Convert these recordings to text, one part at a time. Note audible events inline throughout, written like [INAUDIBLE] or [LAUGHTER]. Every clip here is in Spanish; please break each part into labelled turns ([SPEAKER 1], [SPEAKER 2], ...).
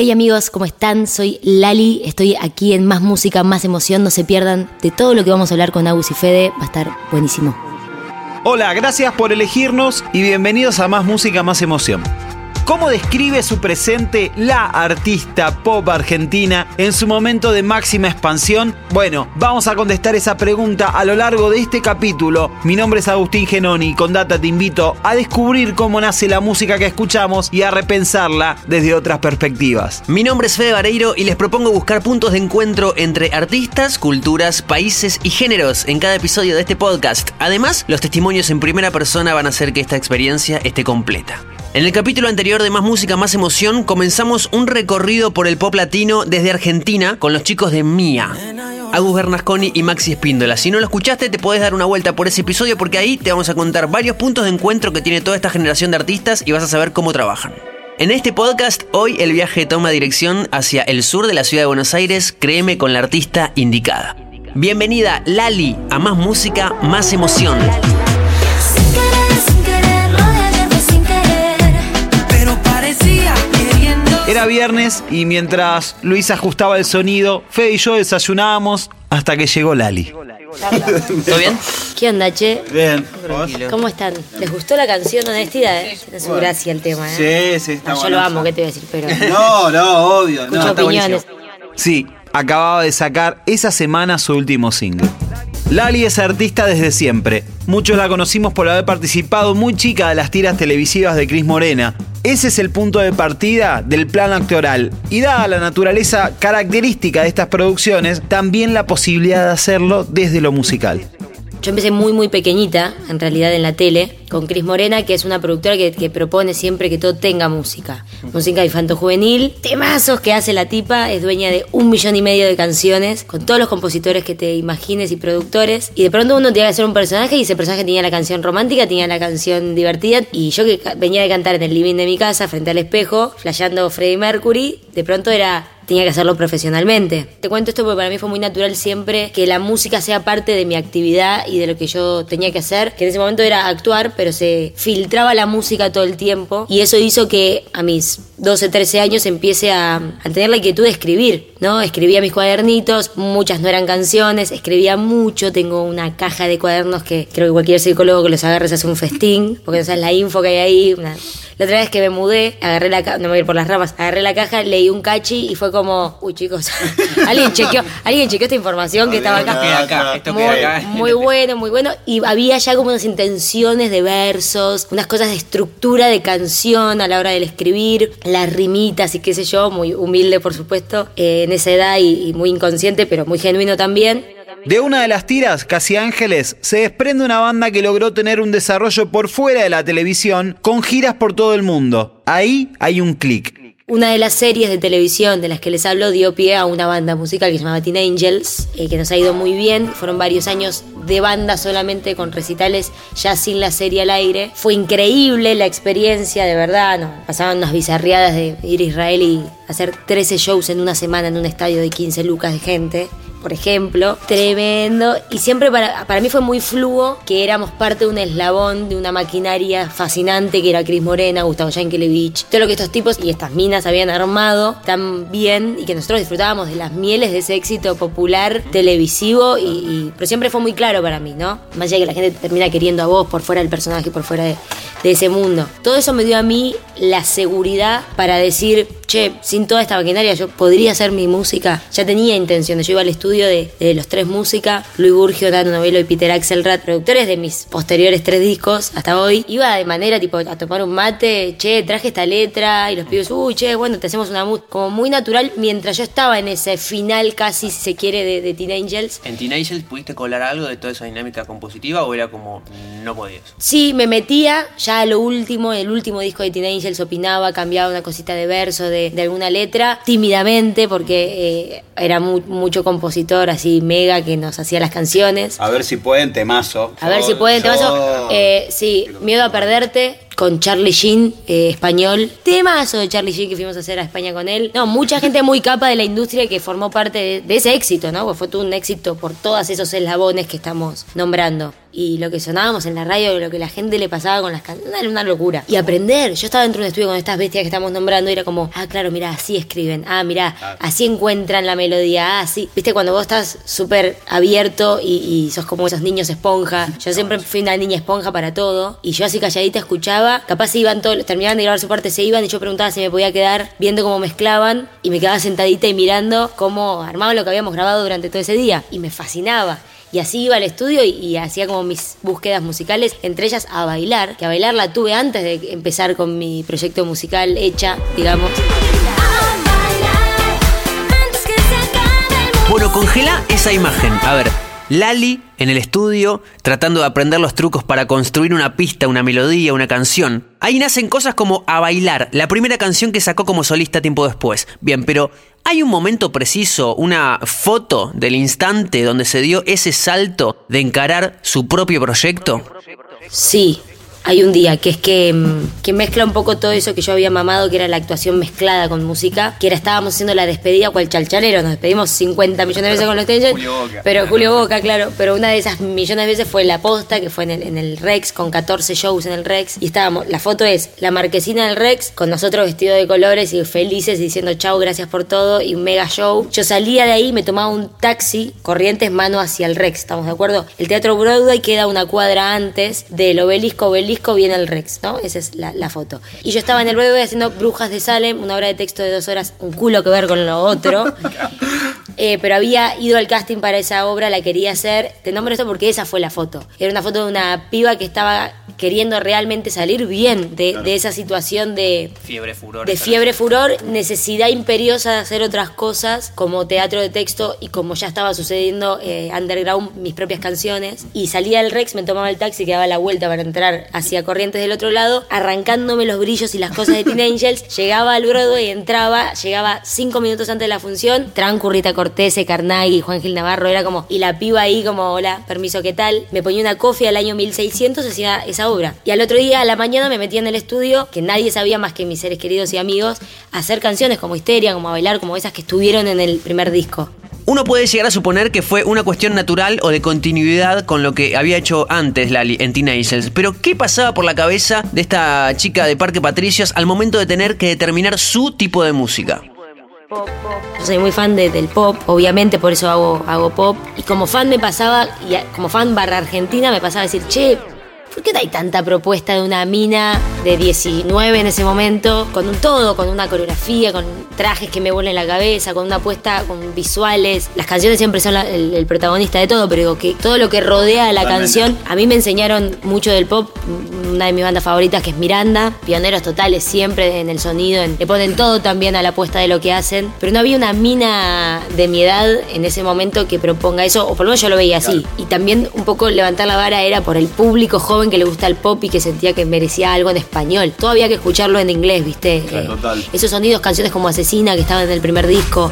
[SPEAKER 1] Hey amigos, ¿cómo están? Soy Lali, estoy aquí en Más Música, Más Emoción, no se pierdan de todo lo que vamos a hablar con Agus y Fede, va a estar buenísimo.
[SPEAKER 2] Hola, gracias por elegirnos y bienvenidos a Más Música, Más Emoción. ¿Cómo describe su presente la artista pop argentina en su momento de máxima expansión? Bueno, vamos a contestar esa pregunta a lo largo de este capítulo. Mi nombre es Agustín Genoni y con Data te invito a descubrir cómo nace la música que escuchamos y a repensarla desde otras perspectivas.
[SPEAKER 3] Mi nombre es Fede Vareiro y les propongo buscar puntos de encuentro entre artistas, culturas, países y géneros en cada episodio de este podcast. Además, los testimonios en primera persona van a hacer que esta experiencia esté completa. En el capítulo anterior de Más Música, Más Emoción, comenzamos un recorrido por el pop latino desde Argentina con los chicos de Mía. Agus Bernasconi y Maxi Espíndola. Si no lo escuchaste, te podés dar una vuelta por ese episodio porque ahí te vamos a contar varios puntos de encuentro que tiene toda esta generación de artistas y vas a saber cómo trabajan. En este podcast, hoy el viaje toma dirección hacia el sur de la ciudad de Buenos Aires, créeme con la artista indicada. Bienvenida Lali a Más Música, Más Emoción.
[SPEAKER 2] Era viernes y mientras Luis ajustaba el sonido, Fede y yo desayunábamos hasta que llegó Lali.
[SPEAKER 3] ¿Todo bien?
[SPEAKER 1] ¿Qué onda, che?
[SPEAKER 2] Bien.
[SPEAKER 1] ¿Cómo están? ¿Les gustó la canción Honestidad? Eh? Tiene su gracia el tema, ¿eh?
[SPEAKER 2] Sí, sí, está
[SPEAKER 1] Ah, yo lo amo, ¿qué te voy a decir? Pero
[SPEAKER 2] No, no, obvio.
[SPEAKER 1] escucho
[SPEAKER 2] No, está
[SPEAKER 1] opiniones.
[SPEAKER 2] Sí, acababa de sacar esa semana su último single. Lali es artista desde siempre. Muchos la conocimos por haber participado muy chica de las tiras televisivas de Cris Morena. Ese es el punto de partida del plano actoral. Y dada la naturaleza característica de estas producciones, también la posibilidad de hacerlo desde lo musical.
[SPEAKER 1] Yo empecé muy, muy pequeñita, en realidad en la tele, con Cris Morena, que es una productora que, propone siempre que todo tenga música. Música infanto-juvenil, temazos que hace la tipa, es dueña de un millón y medio de canciones, con todos los compositores que te imagines y productores. Y de pronto uno tenía que hacer un personaje y ese personaje tenía la canción romántica, tenía la canción divertida. Y yo que venía de cantar en el living de mi casa, frente al espejo, flasheando Freddie Mercury, de pronto era tenía que hacerlo profesionalmente. Te cuento esto porque para mí fue muy natural siempre que la música sea parte de mi actividad y de lo que yo tenía que hacer, que en ese momento era actuar, pero se filtraba la música todo el tiempo y eso hizo que a mis 12, 13 años empiece a, tener la inquietud de escribir, ¿no? Escribía mis cuadernitos, muchas no eran canciones, escribía mucho, tengo una caja de cuadernos que creo que cualquier psicólogo que los agarre se hace un festín, porque no sabes la info que hay ahí, la otra vez que me mudé, agarré la caja, no me voy a ir por las ramas, agarré la caja, leí un cachi y fue como, uy chicos, [LAUGHS] alguien chequeó, alguien chequeó esta información que estaba acá.
[SPEAKER 3] Queda acá, esto
[SPEAKER 1] muy,
[SPEAKER 3] queda acá.
[SPEAKER 1] muy bueno, muy bueno. Y había ya como unas intenciones de versos, unas cosas de estructura de canción a la hora del escribir, las rimitas y qué sé yo, muy humilde por supuesto, eh, en esa edad y, y muy inconsciente, pero muy genuino también.
[SPEAKER 2] De una de las tiras, Casi Ángeles, se desprende una banda que logró tener un desarrollo por fuera de la televisión, con giras por todo el mundo. Ahí hay un clic.
[SPEAKER 1] Una de las series de televisión de las que les hablo dio pie a una banda musical que se llama Teen Angels, eh, que nos ha ido muy bien. Fueron varios años de banda solamente con recitales, ya sin la serie al aire. Fue increíble la experiencia, de verdad. Pasaban unas bizarriadas de ir a Israel y hacer 13 shows en una semana en un estadio de 15 lucas de gente por ejemplo. Tremendo. Y siempre para, para mí fue muy fluo que éramos parte de un eslabón de una maquinaria fascinante que era Cris Morena, Gustavo Yankelevich, todo lo que estos tipos y estas minas habían armado tan bien y que nosotros disfrutábamos de las mieles de ese éxito popular televisivo y, pero siempre fue muy claro para mí, ¿no? Más allá de que la gente te termina queriendo a vos por fuera del personaje, por fuera de ese mundo. Todo eso me dio a mí la seguridad para decir, che, sin toda esta maquinaria yo podría hacer mi música. Ya tenía intenciones. Yo iba al estudio de, de los tres música, Luis Burgio, Nano Novelo y Peter Axelrad, productores de mis posteriores tres discos hasta hoy. Iba de manera tipo a tomar un mate, che, traje esta letra y los pibes, uy, che, bueno, te hacemos una música como muy natural mientras yo estaba en ese final casi, si se quiere, de, de Teen Angels.
[SPEAKER 3] ¿En Teen Angels pudiste colar algo de toda esa dinámica compositiva o era como no podías?
[SPEAKER 1] Sí, me metía ya a lo último, el último disco de Teen Angels opinaba, cambiaba una cosita de verso de, de alguna letra, tímidamente, porque eh, era mu- mucho compositor así mega que nos hacía las canciones.
[SPEAKER 4] A ver si pueden, temazo.
[SPEAKER 1] A ver si pueden, te
[SPEAKER 4] yo-
[SPEAKER 1] paso. Eh, sí, Miedo a Perderte con Charlie Sheen, eh, español. Temazo de Charlie Sheen que fuimos a hacer a España con él. No, mucha [LAUGHS] gente muy capa de la industria que formó parte de, de ese éxito, ¿no? Fue todo un éxito por todos esos eslabones que estamos nombrando. Y lo que sonábamos en la radio, lo que la gente le pasaba con las canciones, era una locura. Y aprender, yo estaba dentro de un estudio con estas bestias que estamos nombrando y era como, ah, claro, mira, así escriben, ah, mira, así encuentran la melodía, ah, así. Viste, cuando vos estás súper abierto y, y sos como esos niños esponja, yo siempre fui una niña esponja para todo. Y yo así calladita escuchaba, capaz se iban todos, terminaban de grabar su parte, se iban y yo preguntaba si me podía quedar viendo cómo mezclaban. Y me quedaba sentadita y mirando cómo armaban lo que habíamos grabado durante todo ese día. Y me fascinaba. Y así iba al estudio y, y hacía como mis búsquedas musicales, entre ellas a bailar, que a bailar la tuve antes de empezar con mi proyecto musical hecha, digamos.
[SPEAKER 3] Bueno, congela esa imagen. A ver, Lali en el estudio tratando de aprender los trucos para construir una pista, una melodía, una canción. Ahí nacen cosas como A Bailar, la primera canción que sacó como solista tiempo después. Bien, pero ¿hay un momento preciso, una foto del instante donde se dio ese salto de encarar su propio proyecto?
[SPEAKER 1] Sí, hay un día que es que, mm, que mezcla un poco todo eso que yo había mamado, que era la actuación mezclada con música, que era estábamos haciendo la despedida cual chalchalero, nos despedimos 50 millones de veces con los Angels, pero Julio Boca, claro, pero una de esas millones de veces fue la posta, que fue en el, en el Rex, con 14 shows en el Rex, y estábamos, la foto es la marquesina del Rex, con nosotros vestidos de colores y felices, y diciendo chau, gracias por todo, y un mega show. Yo salía de ahí, me tomaba un taxi, corrientes mano hacia el Rex, ¿estamos de acuerdo? El Teatro Broadway queda una cuadra antes del obelisco, obelisco viene el Rex, ¿no? Esa es la, foto. Y yo estaba en el Broadway haciendo Brujas de Salem, una obra de texto de dos horas, un culo que ver con lo otro. [LAUGHS] Eh, pero había ido al casting para esa obra, la quería hacer. Te nombro esto porque esa fue la foto. Era una foto de una piba que estaba queriendo realmente salir bien de, de esa situación de
[SPEAKER 3] Fiebre, furor.
[SPEAKER 1] de fiebre furor, necesidad imperiosa de hacer otras cosas como teatro de texto y como ya estaba sucediendo eh, underground mis propias canciones y salía del Rex, me tomaba el taxi que daba la vuelta para entrar hacia Corrientes del otro lado, arrancándome los brillos y las cosas de Teen Angels, [LAUGHS] llegaba al Broadway, entraba, llegaba cinco minutos antes de la función, Trancurrita Cortese, Carnaghi, Juan Gil Navarro, era como, y la piba ahí como, hola, permiso, ¿qué tal? Me ponía una cofia al año 1600, hacía esa obra. Y al otro día, a la mañana, me metía en el estudio, que nadie sabía más que mis seres queridos y amigos, a hacer canciones como Histeria, como a bailar, como esas que estuvieron en el primer disco.
[SPEAKER 3] Uno puede llegar a suponer que fue una cuestión natural o de continuidad con lo que había hecho antes Lali en Teen Angels. Pero, ¿qué pasaba por la cabeza de esta chica de Parque Patricios al momento de tener que determinar su tipo de música?
[SPEAKER 1] Yo soy muy fan de- del pop, obviamente por eso hago, hago pop. Y como fan me pasaba, como fan barra argentina, me pasaba a decir, che, ¿por qué hay tanta propuesta de una mina de 19 en ese momento? Con un todo, con una coreografía, con trajes que me vuelen la cabeza, con una apuesta, con visuales. Las canciones siempre son la- el, el protagonista de todo, pero digo que todo lo que rodea a la canción, a mí me enseñaron mucho del pop. Una de mis bandas favoritas que es Miranda, pioneros totales siempre en el sonido, en- le ponen todo también a la apuesta de lo que hacen, pero no había una mina de mi edad en ese momento que proponga eso, o por lo menos yo lo veía así. Y también un poco levantar la vara era por el público joven que le gusta el pop y que sentía que merecía algo en español. Todo había que escucharlo en inglés, ¿viste? Eh,
[SPEAKER 2] total.
[SPEAKER 1] esos sonidos, canciones como Asesina que estaban en el primer disco.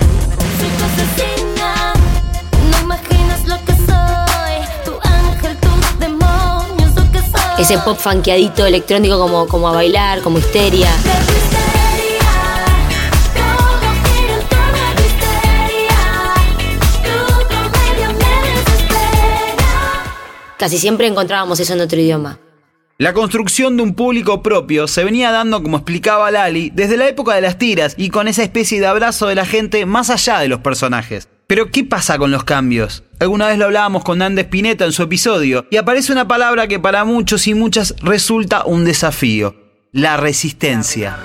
[SPEAKER 1] Ese pop funkeadito electrónico como, como a bailar, como histeria.
[SPEAKER 4] Todo.
[SPEAKER 1] Casi siempre encontrábamos eso en otro idioma.
[SPEAKER 2] La construcción de un público propio se venía dando, como explicaba Lali, desde la época de las tiras y con esa especie de abrazo de la gente más allá de los personajes. Pero, ¿qué pasa con los cambios? Alguna vez lo hablábamos con Andes Spinetta en su episodio, y aparece una palabra que para muchos y muchas resulta un desafío: la resistencia.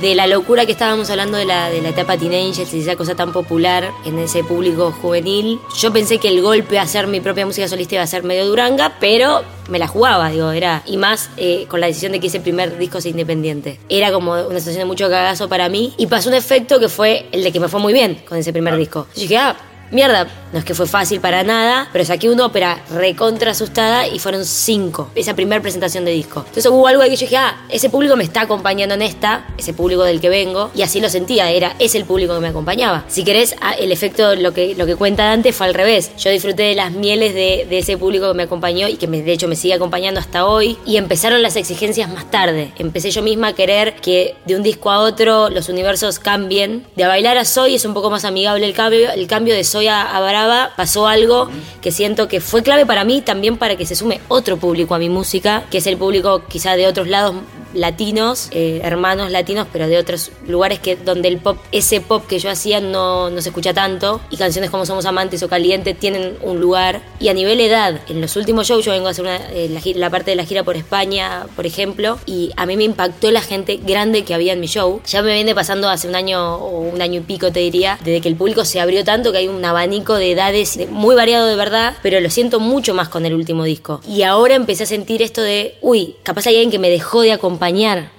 [SPEAKER 1] De la locura que estábamos hablando de la, de la etapa Teen Angels y esa cosa tan popular en ese público juvenil, yo pensé que el golpe a hacer mi propia música solista iba a ser medio duranga, pero me la jugaba, digo, era. Y más eh, con la decisión de que ese primer disco sea independiente. Era como una sensación de mucho cagazo para mí. Y pasó un efecto que fue el de que me fue muy bien con ese primer disco. Yo dije, ah. Mierda, no es que fue fácil para nada, pero saqué una ópera recontra asustada y fueron cinco, esa primera presentación de disco. Entonces hubo algo ahí que yo dije, ah, ese público me está acompañando en esta, ese público del que vengo, y así lo sentía, era, es el público que me acompañaba. Si querés, ah, el efecto, lo que, lo que cuenta Dante fue al revés. Yo disfruté de las mieles de, de ese público que me acompañó y que de hecho me sigue acompañando hasta hoy, y empezaron las exigencias más tarde. Empecé yo misma a querer que de un disco a otro los universos cambien. De a bailar a Soy es un poco más amigable el cambio, el cambio de Soy a, a Brava Brava pasó algo que siento que fue clave para mí, también para que se sume otro público a mi música, que es el público quizá de otros lados latinos, eh, hermanos latinos, pero de otros lugares que donde el pop, ese pop que yo hacía no, no se escucha tanto y canciones como Somos Amantes o Caliente tienen un lugar. Y a nivel edad, en los últimos shows yo vengo a hacer una, eh, la, parte de la gira por España, por ejemplo, y a mí me impactó la gente grande que había en mi show. Ya me viene pasando hace un año o un año y pico, te diría, desde que el público se abrió tanto que hay un abanico de edades de- muy variado de verdad, pero lo siento mucho más con el último disco. Y ahora empecé a sentir esto de, uy, capaz hay alguien que me dejó de acompañar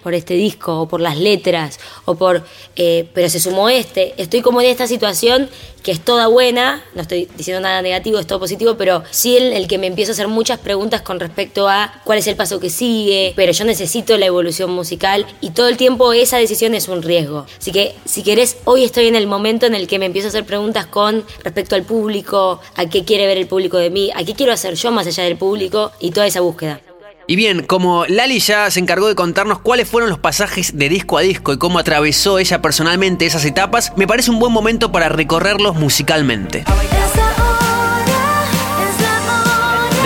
[SPEAKER 1] por este disco o por las letras o por, eh, pero se sumó este. Estoy como en esta situación que es toda buena, no estoy diciendo nada negativo, es todo positivo, pero sí el, el que me empiezo a hacer muchas preguntas con respecto a cuál es el paso que sigue, pero yo necesito la evolución musical y todo el tiempo esa decisión es un riesgo. Así que si querés, hoy estoy en el momento en el que me empiezo a hacer preguntas con respecto al público, a qué quiere ver el público de mí, a qué quiero hacer yo más allá del público y toda esa búsqueda.
[SPEAKER 3] Y bien, como Lali ya se encargó de contarnos cuáles fueron los pasajes de disco a disco y cómo atravesó ella personalmente esas etapas, me parece un buen momento para recorrerlos musicalmente.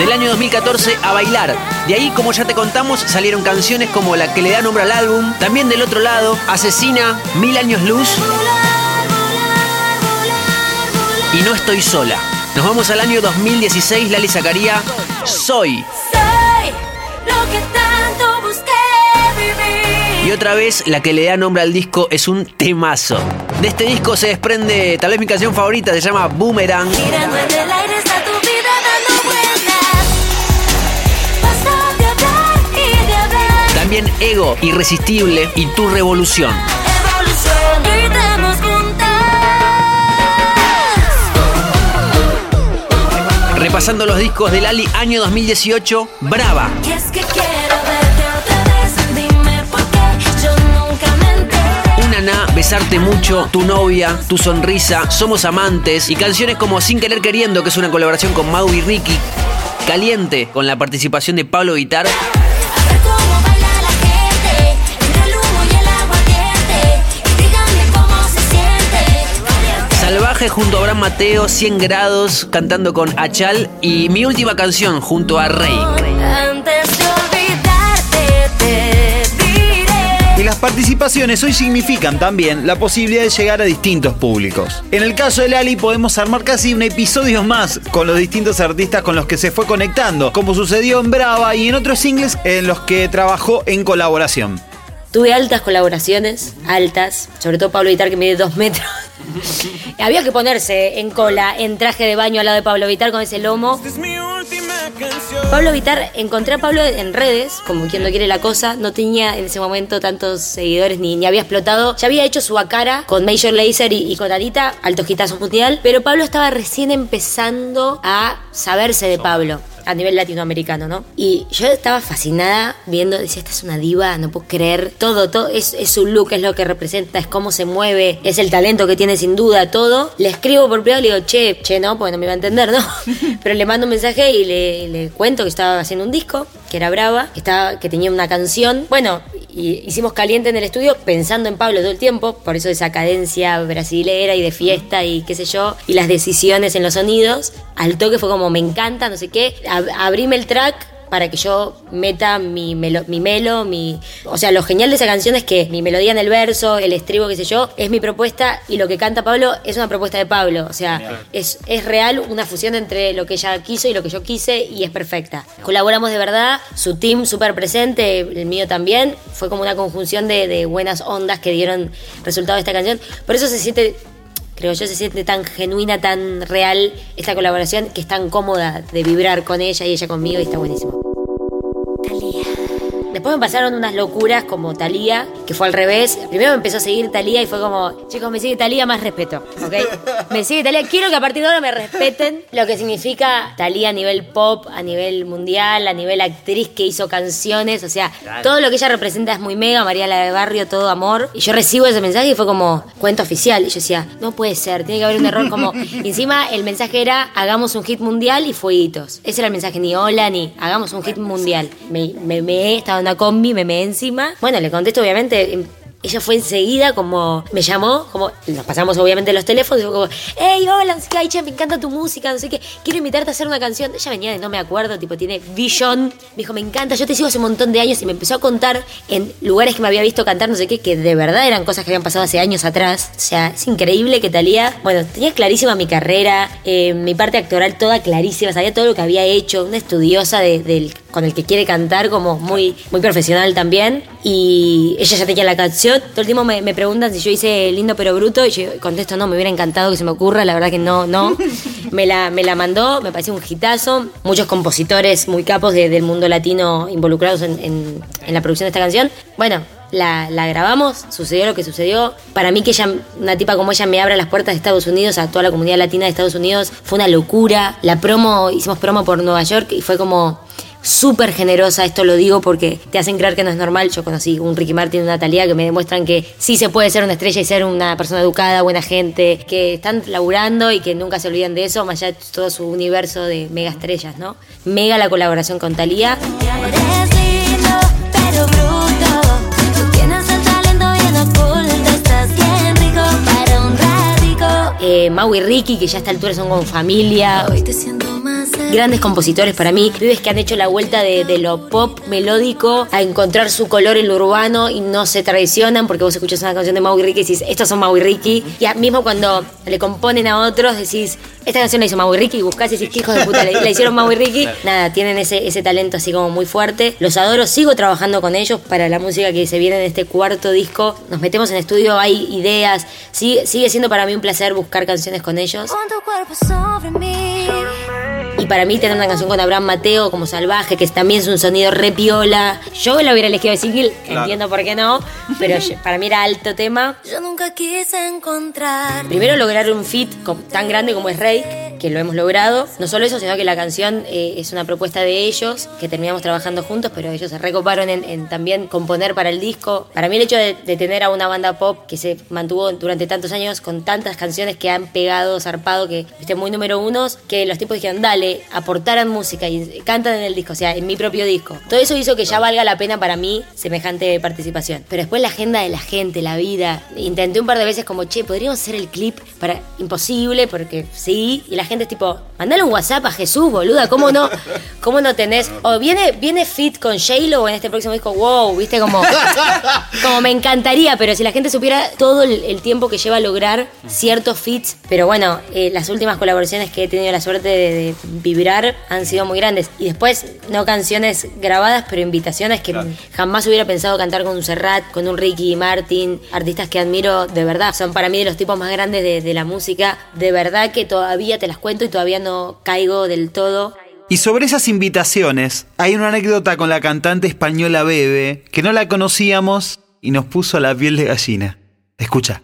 [SPEAKER 3] Del año 2014 a bailar. De ahí, como ya te contamos, salieron canciones como la que le da nombre al álbum. También del otro lado, Asesina, Mil Años Luz y No Estoy Sola. Nos vamos al año 2016, Lali sacaría Soy. Y otra vez, la que le da nombre al disco es un temazo. De este disco se desprende tal vez mi canción favorita, se llama Boomerang. También Ego, Irresistible y Tu Revolución. Repasando los discos de Lali, año 2018, Brava.
[SPEAKER 4] Y es que quiero verte otra vez. Dime por qué yo nunca me enteré.
[SPEAKER 3] Un Aná, Besarte Mucho, Tu Novia, Tu Sonrisa, Somos Amantes y canciones como Sin Querer Queriendo, que es una colaboración con Mau y Ricky. Caliente, con la participación de Pablo Vitar. Junto a Abraham Mateo, 100 grados, cantando con Achal. Y mi última canción junto a Rey.
[SPEAKER 2] Y las participaciones hoy significan también la posibilidad de llegar a distintos públicos. En el caso de Lali podemos armar casi un episodio más con los distintos artistas con los que se fue conectando, como sucedió en Brava y en otros singles en los que trabajó en colaboración.
[SPEAKER 1] Tuve altas colaboraciones, altas, sobre todo Pablo Vitar que mide dos metros. [LAUGHS] Había que ponerse en cola, en traje de baño al lado de Pablo Vitar con ese lomo. Pablo Vitar, encontré a Pablo en redes, como quien no quiere la cosa, no tenía en ese momento tantos seguidores ni, ni había explotado. Ya había hecho su cara con Major Lazer y, y con Anita, alto hitazo mundial, pero Pablo estaba recién empezando a saberse de Pablo a nivel latinoamericano, ¿no? Y yo estaba fascinada viendo, decía, esta es una diva, no puedo creer, todo, todo, es, es su look, es lo que representa, es cómo se mueve, es el talento que tiene sin duda, todo. Le escribo por privado y le digo, che, che, no, porque no me iba a entender, ¿no? [LAUGHS] Pero le mando un mensaje y le, le cuento que estaba haciendo un disco, que era Brava, que, estaba, que tenía una canción. Bueno, y hicimos caliente en el estudio pensando en Pablo todo el tiempo, por eso esa cadencia brasilera y de fiesta y qué sé yo, y las decisiones en los sonidos. Al toque fue como, me encanta, no sé qué. Ab- abrime el track para que yo meta mi melo, mi melo, mi... O sea, lo genial de esa canción es que mi melodía en el verso, el estribo, qué sé yo, es mi propuesta y lo que canta Pablo es una propuesta de Pablo. O sea, es, es real una fusión entre lo que ella quiso y lo que yo quise y es perfecta. Colaboramos de verdad, su team súper presente, el mío también. Fue como una conjunción de, de buenas ondas que dieron resultado de esta canción. Por eso se siente creo yo, se siente tan genuina, tan real esta colaboración que es tan cómoda de vibrar con ella y ella conmigo y está buenísimo. Después me pasaron unas locuras como Talía, que fue al revés. Primero me empezó a seguir Talía y fue como, chicos, me sigue Talía, más respeto, ¿ok? Me sigue Talía, quiero que a partir de ahora me respeten lo que significa Talía a nivel pop, a nivel mundial, a nivel actriz que hizo canciones, o sea, todo lo que ella representa es muy mega, María la de Barrio, todo amor. Y yo recibo ese mensaje y fue como, cuento oficial. Y yo decía, no puede ser, tiene que haber un error como... y encima el mensaje era, hagamos un hit mundial y fueguitos. Ese era el mensaje, ni hola, ni hagamos un hit mundial. Me, me, me estaba en combi, me me encima. Bueno, le contesto obviamente... ella fue enseguida como, me llamó, como, nos pasamos obviamente los teléfonos, y fue como, hey, hola, che, me encanta tu música, no sé qué, quiero invitarte a hacer una canción. Ella venía de no me acuerdo, tipo, tiene Vision, me dijo, me encanta, yo te sigo hace un montón de años y me empezó a contar en lugares que me había visto cantar, no sé qué, que de verdad eran cosas que habían pasado hace años atrás. O sea, es increíble que Talía, bueno, tenía clarísima mi carrera, eh, mi parte actoral toda clarísima, sabía todo lo que había hecho, una estudiosa de- del con el que quiere cantar, como muy, muy profesional también. Y ella ya tenía la canción. Todo el tiempo me, me preguntan si yo hice lindo pero bruto. Y yo contesto, no, me hubiera encantado que se me ocurra. La verdad que no, no. [LAUGHS] Me la, me la mandó, me pareció un hitazo. Muchos compositores muy capos de- del mundo latino involucrados en, en- en la producción de esta canción. Bueno, la, la grabamos, sucedió lo que sucedió. Para mí que ella, una tipa como ella me abra las puertas de Estados Unidos a toda la comunidad latina de Estados Unidos, fue una locura. La promo, hicimos promo por Nueva York y fue como súper generosa, esto lo digo porque te hacen creer que no es normal. Yo conocí un Ricky Martin y una Talía que me demuestran que sí se puede ser una estrella y ser una persona educada, buena gente, que están laburando y que nunca se olvidan de eso, más allá de todo su universo de mega estrellas, ¿no? Mega la colaboración con Talía. Eh, Mau y Ricky, que ya a esta altura son como familia.
[SPEAKER 4] Hoy te siento.
[SPEAKER 1] Grandes compositores para mí, pibes que han hecho la vuelta de, de lo pop melódico a encontrar su color en lo urbano y no se traicionan porque vos escuchas una canción de Mau y Ricky y decís, estos son Mau y Ricky. Y mismo cuando le componen a otros decís, esta canción la hizo Mau y Ricky y buscás y decís, qué hijos de puta, la, la hicieron Mau y Ricky. Nada, tienen ese, ese talento así como muy fuerte. Los adoro, sigo trabajando con ellos para la música que se viene en este cuarto disco. Nos metemos en estudio, hay ideas. Sigue, sigue siendo para mí un placer buscar canciones con ellos.
[SPEAKER 4] Pon tu cuerpo sobre mí.
[SPEAKER 1] Y para mí tener una canción con Abraham Mateo como Salvaje, que también es un sonido re piola. Yo la hubiera elegido de single, entiendo por qué no, pero yo- [LAUGHS] para mí era alto tema.
[SPEAKER 4] Yo nunca quise encontrar.
[SPEAKER 1] Primero lograr un fit tan grande como es Rake, que lo hemos logrado. No solo eso, sino que la canción eh, es una propuesta de ellos, que terminamos trabajando juntos, pero ellos se recoparon en, en también componer para el disco. Para mí el hecho de, de tener a una banda pop que se mantuvo durante tantos años con tantas canciones que han pegado, zarpado, que viste muy número unos, que los tipos dijeron, dale, aportaran música y cantan en el disco, o sea, en mi propio disco. Todo eso hizo que ya valga la pena para mí semejante participación. Pero después la agenda de la gente, la vida. Intenté un par de veces como, che, podríamos hacer el clip para imposible, porque sí. Y la gente es tipo, mandale un WhatsApp a Jesús, boluda, ¿cómo no? ¿Cómo no tenés? O viene, viene fit con J-Lo en este próximo disco, wow, viste como, como me encantaría, pero si la gente supiera todo el, el tiempo que lleva a lograr ciertos fits, pero bueno, eh, las últimas colaboraciones que he tenido la suerte de, de vibrar han sido muy grandes. Y después, no canciones grabadas, pero invitaciones que jamás hubiera pensado cantar con un Serrat, con un Ricky Martin, artistas que admiro de verdad. Son para mí de los tipos más grandes de, de la música. De verdad que todavía te las cuento y todavía no caigo del todo.
[SPEAKER 2] Y sobre esas invitaciones, hay una anécdota con la cantante española Bebe, que no la conocíamos y nos puso la piel de gallina. Escucha.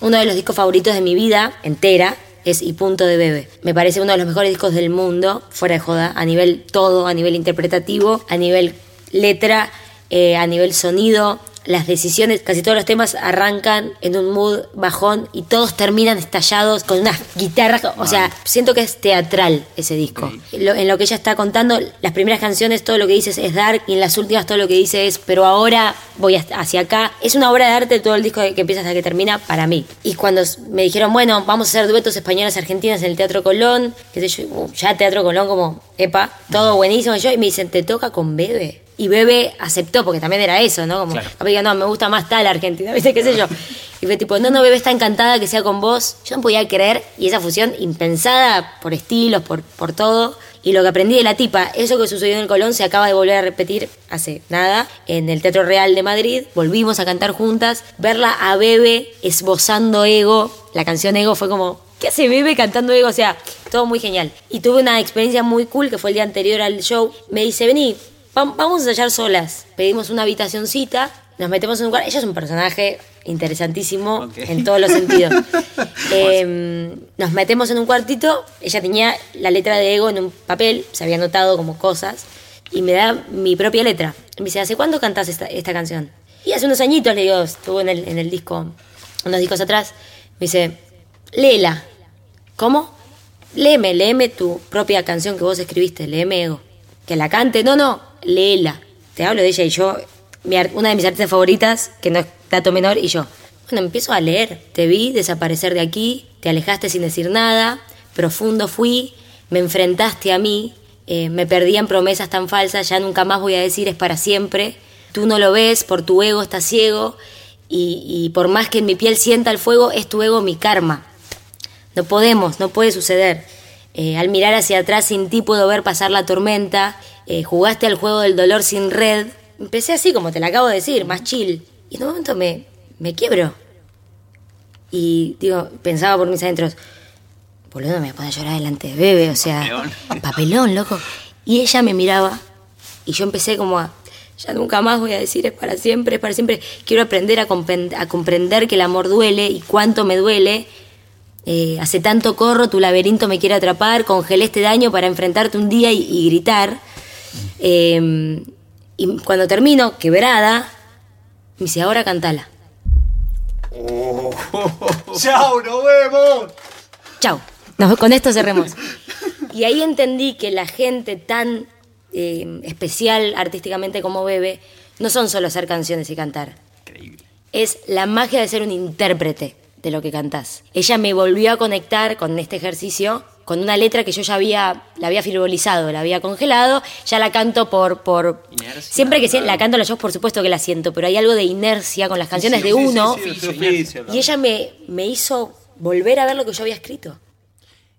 [SPEAKER 1] Uno de los discos favoritos de mi vida entera es Y Punto de Bebe. Me parece uno de los mejores discos del mundo, fuera de joda, a nivel todo, a nivel interpretativo, a nivel letra, eh, a nivel sonido. Las decisiones, casi todos los temas arrancan en un mood bajón y todos terminan estallados con unas guitarras. O sea, siento que es teatral ese disco. Lo- en lo que ella está contando, las primeras canciones, todo lo que dice es- dark y en las últimas todo lo que dice es, pero ahora voy hacia acá. Es una obra de arte todo el disco que empieza hasta que termina para mí. Y cuando me dijeron, bueno, vamos a hacer duetos españoles argentinos en el Teatro Colón, qué sé yo, uh, ya Teatro Colón como, epa, todo buenísimo. Y yo, y me dicen, ¿te toca con Bebe? Y Bebe aceptó, porque también era eso, ¿no? Como, que diga, no, me gusta más tal Argentina, [LAUGHS] ¿viste? ¿Qué sé yo? Y fue tipo, no, no, Bebe está encantada que sea con vos. Yo no podía creer, y esa fusión impensada por estilos, por, por todo. Y lo que aprendí de la tipa, eso que sucedió en el Colón se acaba de volver a repetir hace nada en el Teatro Real de Madrid. Volvimos a cantar juntas. Verla a Bebe esbozando Ego, la canción Ego fue como, ¿qué hace Bebe cantando Ego? O sea, todo muy genial. Y tuve una experiencia muy cool que fue el día anterior al show. Me dice, vení, vamos a ensayar solas. Pedimos una habitacioncita, nos metemos en un cuarto. Ella es un personaje interesantísimo en todos los sentidos. [LAUGHS] Eh, nos metemos en un cuartito, ella tenía la letra de ego en un papel, se había anotado como cosas, y me da mi propia letra. Me dice, ¿hace cuándo cantás esta, esta canción? Y hace unos añitos, le digo, estuvo en el, en el disco, unos discos atrás, me dice, léela. ¿Cómo? Léeme, léeme tu propia canción que vos escribiste, léeme ego. Que la cante, no, no, léela. Te hablo de ella y yo una de mis artistas favoritas, que no es dato menor, y yo, bueno, empiezo a leer. Te vi desaparecer de aquí, te alejaste sin decir nada, profundo fui, me enfrentaste a mí, eh, me perdí en promesas tan falsas, ya nunca más voy a decir es para siempre. Tú no lo ves, por tu ego estás ciego, y, y por más que en mi piel sienta el fuego, es tu ego mi karma. No podemos, no puede suceder. Eh, al mirar hacia atrás sin ti puedo ver pasar la tormenta. Eh, jugaste al juego del dolor sin red. Empecé así, como te lo acabo de decir, más chill. Y en un momento me, me quiebro. Y digo, pensaba por mis adentros, boludo, me voy a poner a llorar delante de bebé, o sea, [LAUGHS] papelón, loco. Y ella me miraba y yo empecé como a, ya nunca más voy a decir es para siempre, es para siempre. Quiero aprender a, a comprender que el amor duele y cuánto me duele. Eh, hace tanto corro, tu laberinto me quiere atrapar, congelé este daño para enfrentarte un día y, y gritar. Eh, y cuando termino, quebrada, me dice, ahora cantala. [LAUGHS]
[SPEAKER 2] ¡Chao, nos vemos!
[SPEAKER 1] Chau. Nos- con esto cerremos. Y ahí entendí que la gente tan eh, especial artísticamente como Bebe no son solo hacer canciones y cantar. Es la magia de ser un intérprete de lo que cantás. Ella me volvió a conectar con este ejercicio con una letra que yo ya había la había frivolizado, la había congelado, ya la canto por por
[SPEAKER 3] Inercia.
[SPEAKER 1] siempre que la canto en los shows por supuesto que la siento, pero hay algo de inercia con las canciones de uno y ella me, me hizo volver a ver lo que yo había escrito.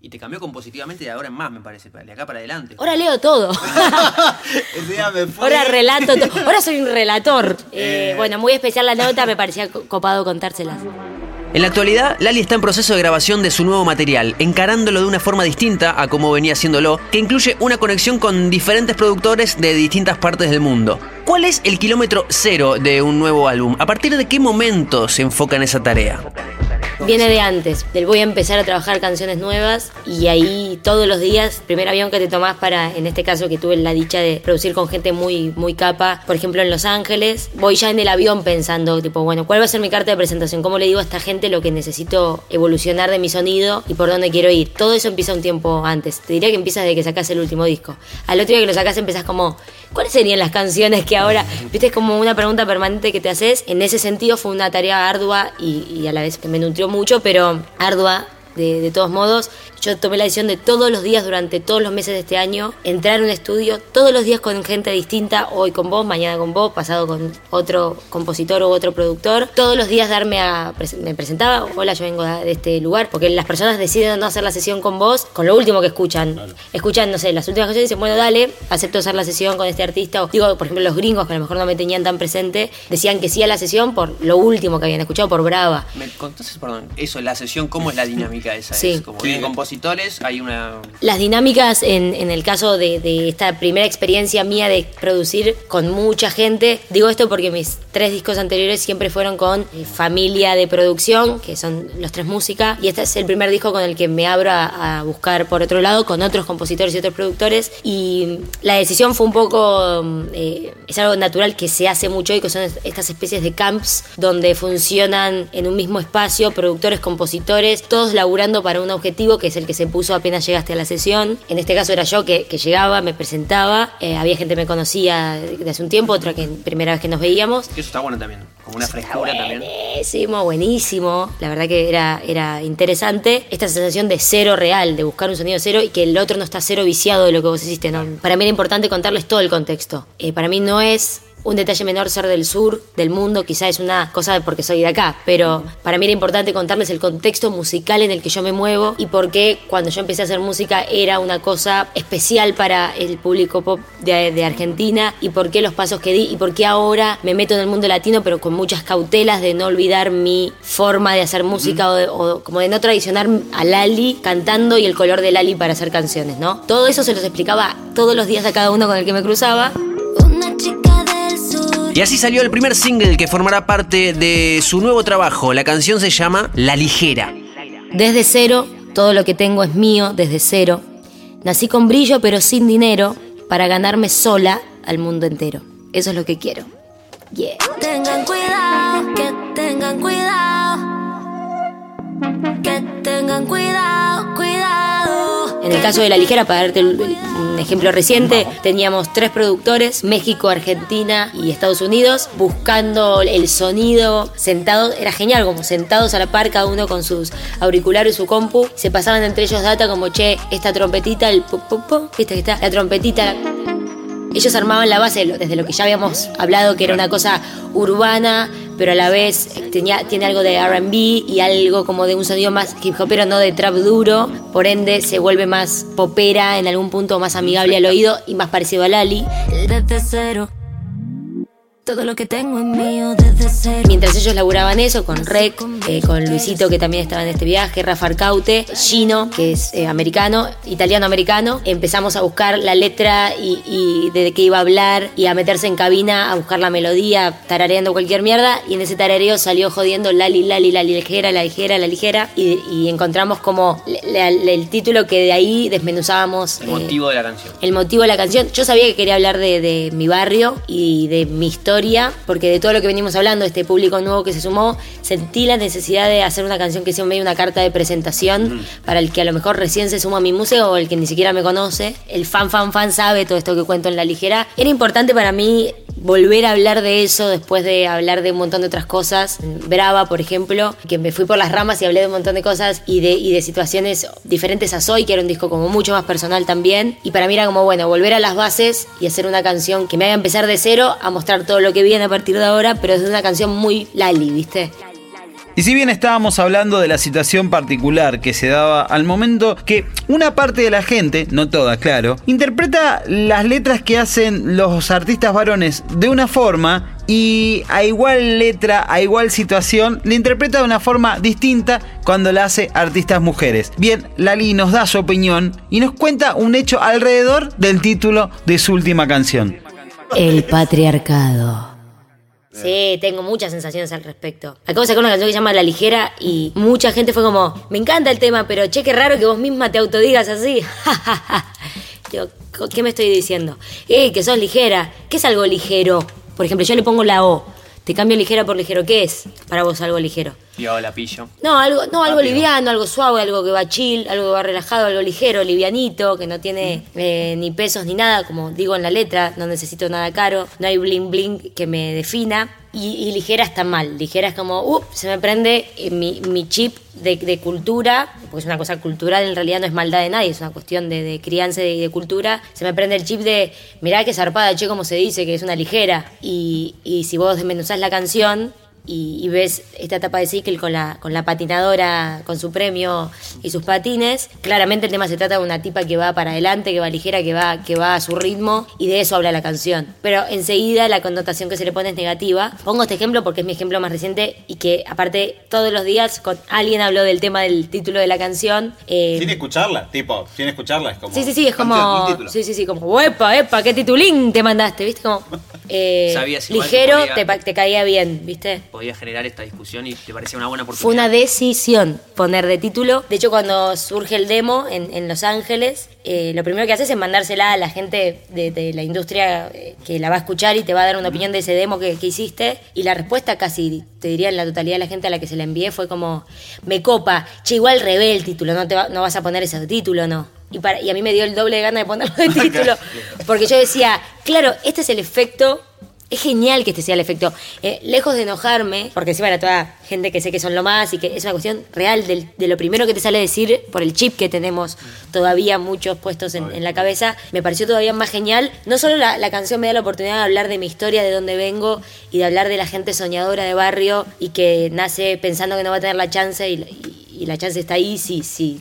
[SPEAKER 3] Y te cambió compositivamente de ahora en más, me parece, de acá para adelante.
[SPEAKER 1] Ahora leo todo. [LAUGHS] Ahora relato todo. Ahora soy un relator. Eh, bueno, muy especial la nota, me parecía co- copado contárselas.
[SPEAKER 3] En la actualidad, Lali está en proceso de grabación de su nuevo material, encarándolo de una forma distinta a como venía haciéndolo, que incluye una conexión con diferentes productores de distintas partes del mundo. ¿Cuál es el kilómetro cero de un nuevo álbum? ¿A partir de qué momento se enfoca en esa tarea?
[SPEAKER 1] Viene de antes, del voy a empezar a trabajar canciones nuevas y ahí todos los días, primer avión que te tomás para, en este caso que tuve la dicha de producir con gente muy, muy capa, por ejemplo en Los Ángeles, voy ya en el avión pensando, tipo, bueno, ¿cuál va a ser mi carta de presentación? ¿Cómo le digo a esta gente lo que necesito evolucionar de mi sonido y por dónde quiero ir? Todo eso empieza un tiempo antes. Te diría que empiezas desde que sacás el último disco. Al otro día que lo sacás empezás como, ¿cuáles serían las canciones que ahora, viste, es como una pregunta permanente que te haces? En ese sentido fue una tarea ardua y, y a la vez que me nutrió mucho, pero ardua de, de todos modos. Yo tomé la decisión de todos los días, durante todos los meses de este año, entrar a un estudio, todos los días con gente distinta, hoy con vos, mañana con vos, pasado con otro compositor u otro productor. Todos los días darme a... Me presentaba, hola, yo vengo de este lugar, porque las personas deciden no hacer la sesión con vos con lo último que escuchan. Escuchan, no sé, las últimas canciones y dicen, bueno, dale, acepto hacer la sesión con este artista. O, digo, por ejemplo, los gringos, que a lo mejor no me tenían tan presente, decían que sí a la sesión por lo último que habían escuchado, por Brava.
[SPEAKER 3] Me contaste, perdón, eso, la sesión, ¿cómo es la dinámica esa?
[SPEAKER 1] Sí.
[SPEAKER 3] Es como vienen compositores, hay una...
[SPEAKER 1] Las dinámicas en, en el caso de, de esta primera experiencia mía de producir con mucha gente, digo esto porque mis tres discos anteriores siempre fueron con eh, familia de producción, que son los tres música, y este es el primer disco con el que me abro a, a buscar por otro lado con otros compositores y otros productores, y la decisión fue un poco, mm, eh, es algo natural que se hace mucho hoy, que son estas especies de camps donde funcionan en un mismo espacio productores, compositores, todos laburando para un objetivo que es el que se puso apenas llegaste a la sesión. En este caso era yo que, que llegaba, me presentaba, eh, había gente que me conocía de hace un tiempo, otra que primera vez que nos veíamos.
[SPEAKER 3] Eso está bueno también, como una frescura también.
[SPEAKER 1] Buenísimo, buenísimo. La verdad que era, era interesante. Esta sensación de cero real, de buscar un sonido cero y que el otro no está cero viciado de lo que vos hiciste. ¿no? Para mí era importante contarles todo el contexto. Eh, para mí no es un detalle menor ser del sur del mundo, quizá es una cosa de porque soy de acá, pero para mí era importante contarles el contexto musical en el que yo me muevo y por qué cuando yo empecé a hacer música era una cosa especial para el público pop de, de Argentina y por qué los pasos que di y por qué ahora me meto en el mundo latino pero con muchas cautelas de no olvidar mi forma de hacer música o, de- o como de no traicionar a Lali cantando y el color de Lali para hacer canciones, ¿no? Todo eso se los explicaba todos los días a cada uno con el que me cruzaba.
[SPEAKER 3] Y así salió el primer single que formará parte de su nuevo trabajo. La canción se llama La Ligera.
[SPEAKER 1] Desde cero, todo lo que tengo es mío desde cero. Nací con brillo pero sin dinero para ganarme sola al mundo entero. Eso es lo que quiero. Yeah.
[SPEAKER 4] Tengan cuidado, que tengan cuidado. Que tengan cuidado, cuidado.
[SPEAKER 1] En el caso de La Ligera, para darte un ejemplo reciente, teníamos tres productores, México, Argentina y Estados Unidos, buscando el sonido, sentados, era genial, como sentados a la par, cada uno con sus auriculares y su compu, se pasaban entre ellos data como, che, esta trompetita, el pum pum pum, viste que está, la trompetita, ellos armaban la base desde lo que ya habíamos hablado, que era una cosa urbana, pero a la vez tenía, tiene algo de RB y algo como de un sonido más hip hopero, no de trap duro. Por ende, se vuelve más popera, en algún punto más amigable al oído y más parecido a Lali.
[SPEAKER 4] Desde cero. Todo lo que tengo es mío desde cero.
[SPEAKER 1] Mientras ellos laburaban eso, con Rec, eh, con Luisito, que también estaba en este viaje, Rafa Arcaute, Gino, que es eh, americano, italiano-americano, empezamos a buscar la letra y, y de qué iba a hablar y a meterse en cabina a buscar la melodía, tarareando cualquier mierda. Y en ese tarareo salió jodiendo Lali, Lali, la ligera, la ligera, la ligera. Y, y encontramos como la- la- el título que de ahí desmenuzábamos.
[SPEAKER 3] El
[SPEAKER 1] eh,
[SPEAKER 3] motivo de la canción.
[SPEAKER 1] el motivo de la canción. Yo sabía que quería hablar de, de mi barrio y de mi historia, porque de todo lo que venimos hablando, este público nuevo que se sumó, sentí la necesidad de hacer una canción que sea medio una carta de presentación para el que a lo mejor recién se suma a mi museo o el que ni siquiera me conoce. El fan, fan, fan sabe todo esto que cuento en la ligera. Era importante para mí volver a hablar de eso después de hablar de un montón de otras cosas. Brava, por ejemplo, que me fui por las ramas y hablé de un montón de cosas y de, y de situaciones diferentes a Soy, que era un disco como mucho más personal también. Y para mí era como, bueno, volver a las bases y hacer una canción que me haga empezar de cero a mostrar todo lo que viene a partir de ahora, pero es una canción muy Lali, ¿viste?
[SPEAKER 2] Y si bien estábamos hablando de la situación particular que se daba al momento que una parte de la gente, no toda, claro, interpreta las letras que hacen los artistas varones de una forma y a igual letra, a igual situación, le interpreta de una forma distinta cuando la hace artistas mujeres. Bien, Lali nos da su opinión y nos cuenta un hecho alrededor del título de su última canción.
[SPEAKER 1] El patriarcado. Sí, tengo muchas sensaciones al respecto. Acabo de sacar una canción que se llama La Ligera y mucha gente fue como, me encanta el tema, pero che, qué raro que vos misma te autodigas así. [LAUGHS] Digo, ¿qué me estoy diciendo? Eh, que sos ligera. ¿Qué es algo ligero? Por ejemplo, yo le pongo la O. Te cambio ligera por ligero. ¿Qué es para vos algo ligero?
[SPEAKER 3] Pillo.
[SPEAKER 1] No, algo, no, algo liviano, algo suave, algo que va chill, algo que va relajado, algo ligero, livianito, que no tiene eh, ni pesos ni nada, como digo en la letra, no necesito nada caro, no hay bling bling que me defina. Y, y ligera está mal, ligera es como, uh, se me prende eh, mi, mi chip de, de cultura, porque es una cosa cultural, en realidad no es maldad de nadie, es una cuestión de, de crianza y de, cultura. Se me prende el chip de, mirá qué zarpada, che, como se dice, que es una ligera. Y, y si vos desmenuzás la canción, y, y ves esta etapa de Cycle con la, con la patinadora, con su premio y sus patines, claramente el tema se trata de una tipa que va para adelante, que va ligera, que va, que va a su ritmo, y de eso habla la canción. Pero enseguida la connotación que se le pone es negativa. Pongo este ejemplo porque es mi ejemplo más reciente y que aparte todos los días con alguien habló del tema del título de la canción. eh,
[SPEAKER 5] Sin escucharla, tipo, sin escucharla es como.
[SPEAKER 1] Sí, sí, sí, es como. Sí, sí, sí, como, epa, epa, qué titulín te mandaste, ¿viste? Como. [LAUGHS] eh,
[SPEAKER 3] Sabías igual que
[SPEAKER 1] ligero,
[SPEAKER 3] podía-
[SPEAKER 1] te, caía bien, ¿viste?
[SPEAKER 3] Podía generar esta discusión y te parecía una buena oportunidad.
[SPEAKER 1] Fue una decisión poner de título. De hecho, cuando surge el demo en, en Los Ángeles, eh, lo primero que haces es mandársela a la gente de, de la industria eh, que la va a escuchar y te va a dar una opinión de ese demo que, que hiciste. Y la respuesta casi, te diría, en la totalidad de la gente a la que se la envié fue como, me copa, che, igual revé el título, no, te va- no vas a poner ese título, no. Y, para, y a mí me dio el doble de gana de ponerlo de [LAUGHS] título. Porque yo decía, claro, este es el efecto es genial que este sea el efecto. Eh, lejos de enojarme, porque encima era toda gente que sé que son lo más y que es una cuestión real del- de lo primero que te sale decir por el chip que tenemos todavía muchos puestos en, en la cabeza, me pareció todavía más genial. No solo la, la canción me da la oportunidad de hablar de mi historia, de dónde vengo y de hablar de la gente soñadora de barrio y que nace pensando que no va a tener la chance y, y la chance está ahí si, si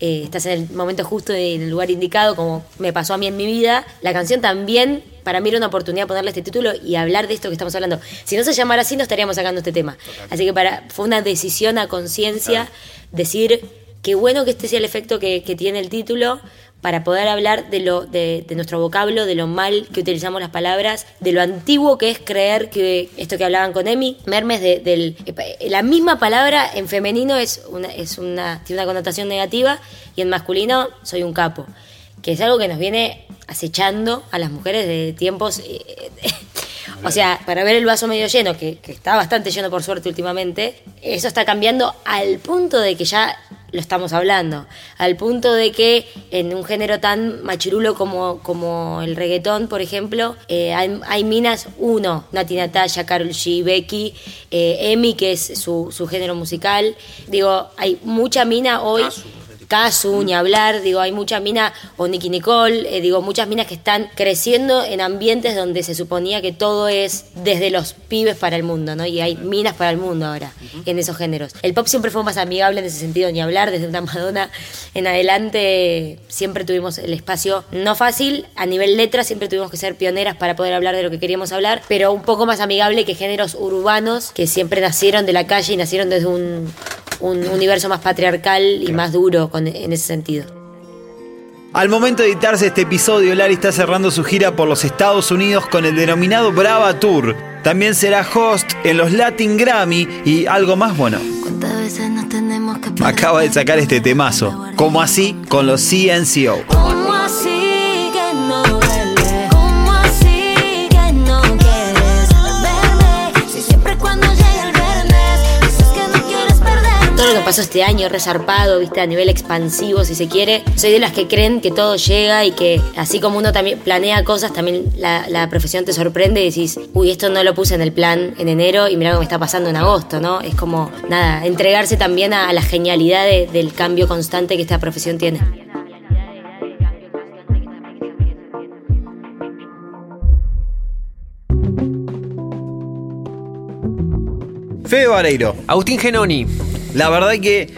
[SPEAKER 1] eh, estás en el momento justo y en el lugar indicado, como me pasó a mí en mi vida. La canción también, para mí era una oportunidad ponerle este título y hablar de esto que estamos hablando. Si no se llamara así, no estaríamos sacando este tema. Así que para, fue una decisión a conciencia decir qué bueno que este sea el efecto que, que tiene el título para poder hablar de lo de, de nuestro vocablo, de lo mal que utilizamos las palabras, de lo antiguo que es creer que esto que hablaban con Emi, Mermes, de, del la misma palabra en femenino es una, es una tiene una connotación negativa y en masculino soy un capo, que es algo que nos viene acechando a las mujeres de tiempos eh, o sea, para ver el vaso medio lleno, que, que está bastante lleno por suerte últimamente, eso está cambiando al punto de que ya lo estamos hablando. Al punto de que en un género tan machirulo como, como el reggaetón, por ejemplo, eh, hay, hay minas, uno, Nati Natalia, Carol G, Becky, eh, Emi, que es su, su género musical. Digo, hay mucha mina hoy. Casu, ni hablar, digo, hay mucha mina, o Nicky Nicole, eh, digo, muchas minas que están creciendo en ambientes donde se suponía que todo es desde los pibes para el mundo, ¿no? Y hay minas para el mundo ahora, en esos géneros. El pop siempre fue más amigable en ese sentido, ni hablar, desde una Madonna en adelante siempre tuvimos el espacio no fácil, a nivel letra siempre tuvimos que ser pioneras para poder hablar de lo que queríamos hablar, pero un poco más amigable que géneros urbanos que siempre nacieron de la calle y nacieron desde un, un universo más patriarcal y más duro con- en ese sentido.
[SPEAKER 2] Al momento de editarse este episodio, Lali está cerrando su gira por los Estados Unidos con el denominado Brava Tour. También será host en los Latin Grammy y algo más bueno.
[SPEAKER 4] ¿Cuántas veces nos tenemos que
[SPEAKER 2] Acaba de sacar este temazo, como así con los CNCO.
[SPEAKER 1] Pasó este año, resarpado, viste, a nivel expansivo, si se quiere. Soy de las que creen que todo llega y que así como uno también planea cosas, también la, la profesión te sorprende y decís, uy, esto no lo puse en el plan en enero y mira lo que me está pasando en agosto, ¿no? Es como, nada, entregarse también a, a la genialidad de- del cambio constante que esta profesión tiene.
[SPEAKER 2] Fede Vareiro,
[SPEAKER 3] Agustín Genoni.
[SPEAKER 2] La verdad que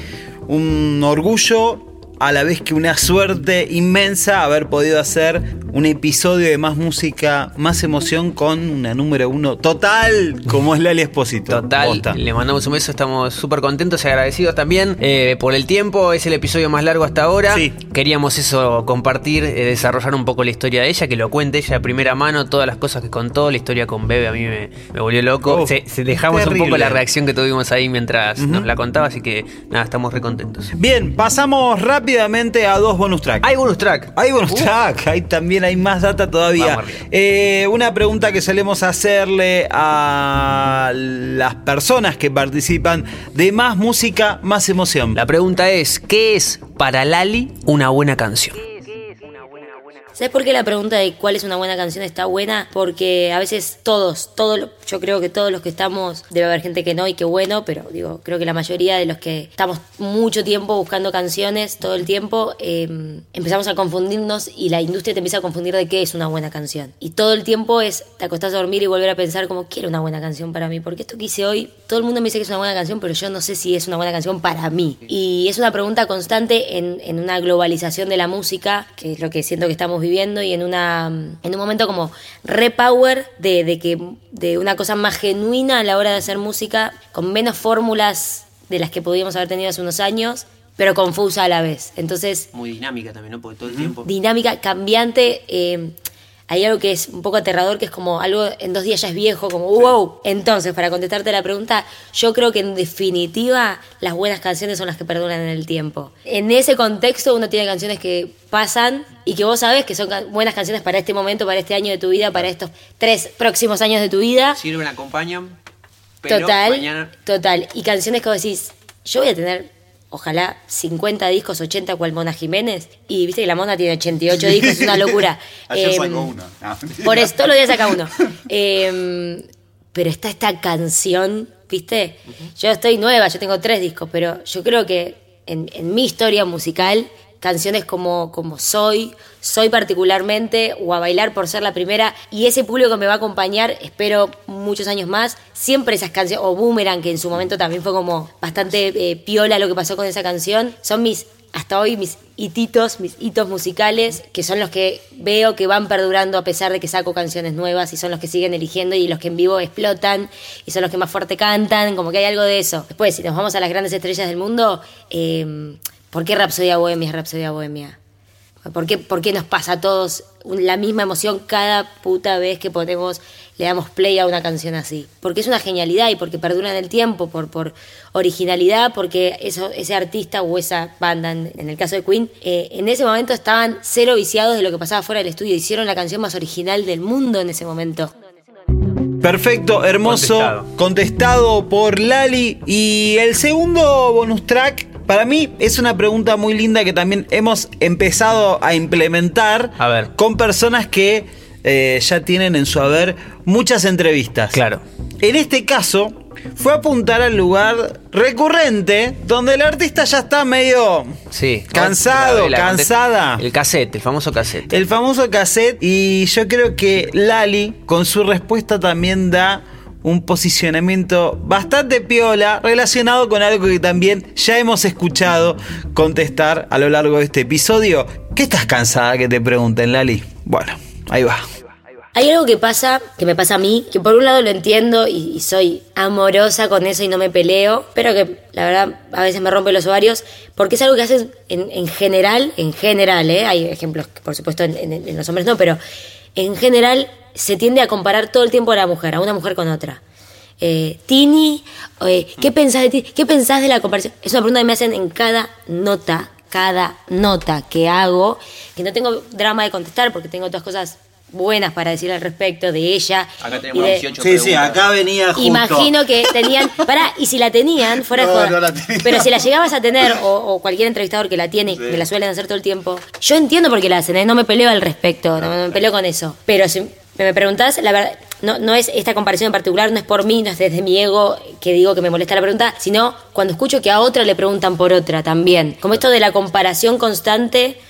[SPEAKER 2] un orgullo a la vez que una suerte inmensa haber podido hacer un episodio de más música, más emoción con una número uno total como es Lali Espósito.
[SPEAKER 3] Total, le mandamos un beso, estamos súper contentos y agradecidos también eh, por el tiempo, es el episodio más largo hasta ahora.
[SPEAKER 2] Sí.
[SPEAKER 3] Queríamos eso, compartir, eh, desarrollar un poco la historia de ella, que lo cuente ella de primera mano, todas las cosas que contó, la historia con Bebe a mí me, me volvió loco.
[SPEAKER 2] Oh,
[SPEAKER 3] se, se dejamos un poco la reacción que tuvimos ahí mientras nos la contaba, así que nada, estamos re contentos.
[SPEAKER 2] Bien, pasamos rápidamente a dos bonus tracks.
[SPEAKER 3] Hay bonus track.
[SPEAKER 2] Hay bonus track, hay también hay más data todavía. Eh, una pregunta que solemos hacerle a las personas que participan de más música, más emoción.
[SPEAKER 3] La pregunta es, ¿qué es para Lali una buena canción?
[SPEAKER 1] ¿Sabes por qué la pregunta de cuál es una buena canción está buena? Porque a veces todos, todos, yo creo que todos los que estamos, debe haber gente que no y que bueno, pero digo, creo que la mayoría de los que estamos mucho tiempo buscando canciones, todo el tiempo, eh, empezamos a confundirnos y la industria te empieza a confundir de qué es una buena canción. Y todo el tiempo es, te acostás a dormir y volver a pensar como, quiero una buena canción para mí, porque esto que hice hoy, todo el mundo me dice que es una buena canción, pero yo no sé si es una buena canción para mí. Y es una pregunta constante en, en una globalización de la música, que es lo que siento que estamos viviendo, y en, una, en un momento como repower de, de, que, de una cosa más genuina a la hora de hacer música, con menos fórmulas de las que podíamos haber tenido hace unos años, pero confusa a la vez. Entonces,
[SPEAKER 3] Muy dinámica también, ¿no? Porque todo el tiempo.
[SPEAKER 1] dinámica, cambiante. eh, hay algo que es un poco aterrador, que es como algo en dos días ya es viejo, como wow. Entonces, para contestarte la pregunta, yo creo que en definitiva las buenas canciones son las que perduran en el tiempo. En ese contexto uno tiene canciones que pasan y que vos sabés que son buenas canciones para este momento, para este año de tu vida, para estos tres próximos años de tu vida.
[SPEAKER 3] Sirven, acompañan,
[SPEAKER 1] Total, total. Y canciones que vos decís, yo voy a tener, ojalá, 50 discos, 80 cual Mona Jiménez. Y viste que la Mona tiene 88 discos, es una locura. [LAUGHS]
[SPEAKER 5] Ayer
[SPEAKER 1] Em,
[SPEAKER 5] sacó uno. No, mentira.
[SPEAKER 1] Por eso, todos los días saca uno. Em, pero está esta canción, ¿viste? Yo estoy nueva, yo tengo tres discos, pero yo creo que en, en mi historia musical, canciones como, como Soy, Soy particularmente, o A Bailar por ser la primera, y ese público que me va a acompañar, espero muchos años más, siempre esas canciones, o Boomerang, que en su momento también fue como bastante eh, piola lo que pasó con esa canción, son mis hasta hoy mis hititos, mis hitos musicales, que son los que veo que van perdurando a pesar de que saco canciones nuevas y son los que siguen eligiendo y los que en vivo explotan y son los que más fuerte cantan, como que hay algo de eso. Después, si nos vamos a las grandes estrellas del mundo, eh, ¿por qué Rapsodia Bohemia es Rapsodia Bohemia? ¿Por qué, por qué nos pasa a todos la misma emoción cada puta vez que ponemos, le damos play a una canción así? Porque es una genialidad y porque perdura en el tiempo, por, por originalidad, porque eso, ese artista o esa banda, en, en el caso de Queen, eh, en ese momento estaban cero viciados de lo que pasaba fuera del estudio. Hicieron la canción más original del mundo en ese momento.
[SPEAKER 2] Perfecto, hermoso,
[SPEAKER 3] Contestado.
[SPEAKER 2] contestado. por Lali. Y el segundo bonus track Para mí es una pregunta muy linda que también hemos empezado a implementar
[SPEAKER 3] A ver.
[SPEAKER 2] con personas que eh, ya tienen en su haber muchas entrevistas.
[SPEAKER 3] Claro.
[SPEAKER 2] En este caso, fue apuntar al lugar recurrente donde el artista ya está medio
[SPEAKER 3] Sí.
[SPEAKER 2] Cansado,
[SPEAKER 3] La- la-
[SPEAKER 2] cansada.
[SPEAKER 3] El cassette, el famoso cassette.
[SPEAKER 2] el famoso cassette y yo creo que Lali con su respuesta también da un posicionamiento bastante piola relacionado con algo que también ya hemos escuchado contestar a lo largo de este episodio. ¿Qué estás cansada que te pregunten, Lali? Bueno, ahí va.
[SPEAKER 1] Hay algo que pasa, que me pasa a mí, que por un lado lo entiendo y, soy amorosa con eso y no me peleo, pero que la verdad a veces me rompe los ovarios, porque es algo que hacen en, en general, en general, ¿eh? hay ejemplos que por supuesto en los hombres no, pero en general se tiende a comparar todo el tiempo a la mujer, a una mujer con otra. Eh, Tini, eh, ¿qué pensás de ti? ¿Qué pensás de la comparación? Es una pregunta que me hacen en cada nota, cada nota que hago, que no tengo drama de contestar porque tengo otras cosas buenas para decir al respecto de ella.
[SPEAKER 3] Acá tenemos
[SPEAKER 1] de-
[SPEAKER 3] 18
[SPEAKER 5] Sí, sí, acá venía justo.
[SPEAKER 1] Imagino que tenían. Pará, y si la tenían, fuera de
[SPEAKER 5] No,
[SPEAKER 1] joda.
[SPEAKER 5] no la tenía.
[SPEAKER 1] Pero si la llegabas a tener, o, o cualquier entrevistador que la tiene, y me la suelen hacer todo el tiempo, yo entiendo por qué la hacen, ¿eh? no me peleo al respecto, no me peleo con eso. Pero si me preguntás, la verdad. No, no es esta comparación en particular, no es por mí, no es desde mi ego que digo que me molesta la pregunta, sino cuando escucho que a otra le preguntan por otra también. Como esto de la comparación constante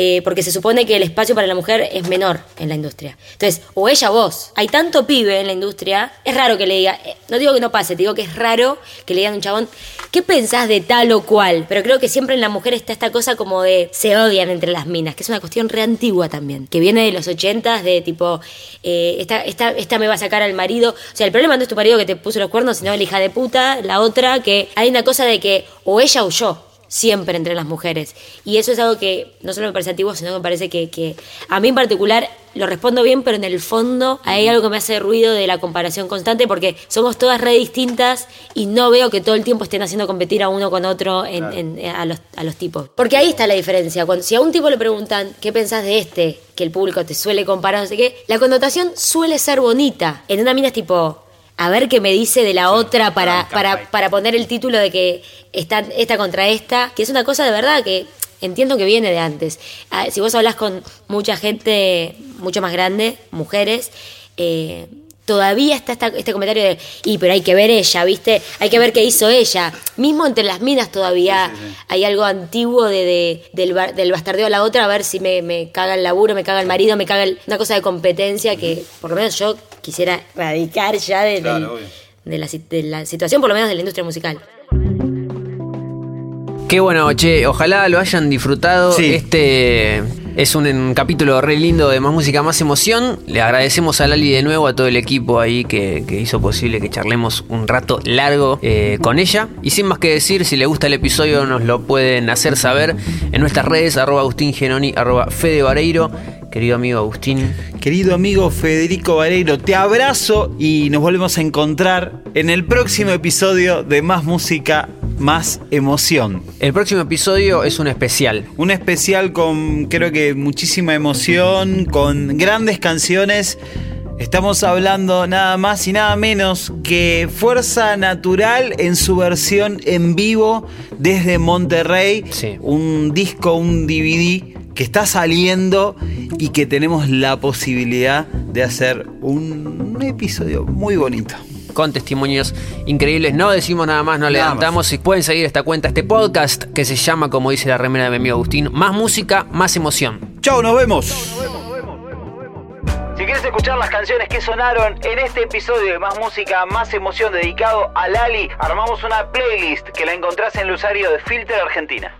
[SPEAKER 1] eh, porque se supone que el espacio para la mujer es menor en la industria. Entonces, o ella o vos. Hay tanto pibe en la industria, es raro que le diga, eh, no digo que no pase, digo que es raro que le digan a un chabón, ¿qué pensás de tal o cual? Pero creo que siempre en la mujer está esta cosa como de se odian entre las minas, que es una cuestión re antigua también, que viene de los ochentas, de tipo, eh, esta me va a sacar al marido. O sea, el problema no es tu marido que te puso los cuernos, sino la hija de puta, la otra, que hay una cosa de que o ella o yo siempre entre las mujeres. Y eso es algo que no solo me parece antiguo, sino que me parece que, que a mí en particular lo respondo bien, pero en el fondo hay algo que me hace ruido de la comparación constante porque somos todas re distintas y no veo que todo el tiempo estén haciendo competir a uno con otro en- en- a, los, a los tipos. Porque ahí está la diferencia. Cuando, si a un tipo le preguntan, ¿qué pensás de este? Que el público te suele comparar, no sé qué, la connotación suele ser bonita. En una mina es tipo, a ver qué me dice de la otra para, para, para poner el título de que está esta contra esta, que es una cosa de verdad que entiendo que viene de antes. Ah, si vos hablas con mucha gente mucho más grande, mujeres, eh, todavía está esta- este comentario de, y pero hay que ver ella, ¿viste? Hay que ver qué hizo ella. Mismo entre las minas todavía hay algo antiguo de, de- del, del bastardeo a la otra, a ver si me, me caga el laburo, me caga el marido, me caga el- una cosa de competencia que por lo menos yo quisiera radicar ya de,
[SPEAKER 5] Claro,
[SPEAKER 1] del-
[SPEAKER 5] obvio.
[SPEAKER 1] de la, si- de la situación, por lo menos de la industria musical.
[SPEAKER 3] Qué bueno, che, ojalá lo hayan disfrutado.
[SPEAKER 2] Sí.
[SPEAKER 3] Este es un, un capítulo re lindo de Más Música, Más Emoción. Le agradecemos a Lali de nuevo, a todo el equipo ahí que, que hizo posible que charlemos un rato largo eh, con ella. Y sin más que decir, si le gusta el episodio nos lo pueden hacer saber en nuestras redes, arroba Agustín Genoni, arroba Fede Vareiro. Querido amigo Agustín,
[SPEAKER 2] Querido amigo Federico Vareiro, te abrazo y nos volvemos a encontrar en el próximo episodio de Más Música, Más Emoción.
[SPEAKER 3] el próximo episodio es un especial.
[SPEAKER 2] Un especial con creo que muchísima emoción, con grandes canciones. Estamos hablando nada más y nada menos que Fuerza Natural en su versión en vivo desde Monterrey.
[SPEAKER 3] Sí.
[SPEAKER 2] Un disco, un DVD que está saliendo y que tenemos la posibilidad de hacer un, episodio muy bonito.
[SPEAKER 3] con testimonios increíbles. No decimos nada más, no levantamos. Si pueden seguir esta cuenta, este podcast que se llama, como dice la remera de mi amigo Agustín, Más música, más emoción.
[SPEAKER 2] Chao, nos vemos. Si quieres escuchar las canciones que sonaron en este episodio de Más Música, Más Emoción dedicado a Lali, armamos una playlist que la encontrás en el usuario de Filter Argentina.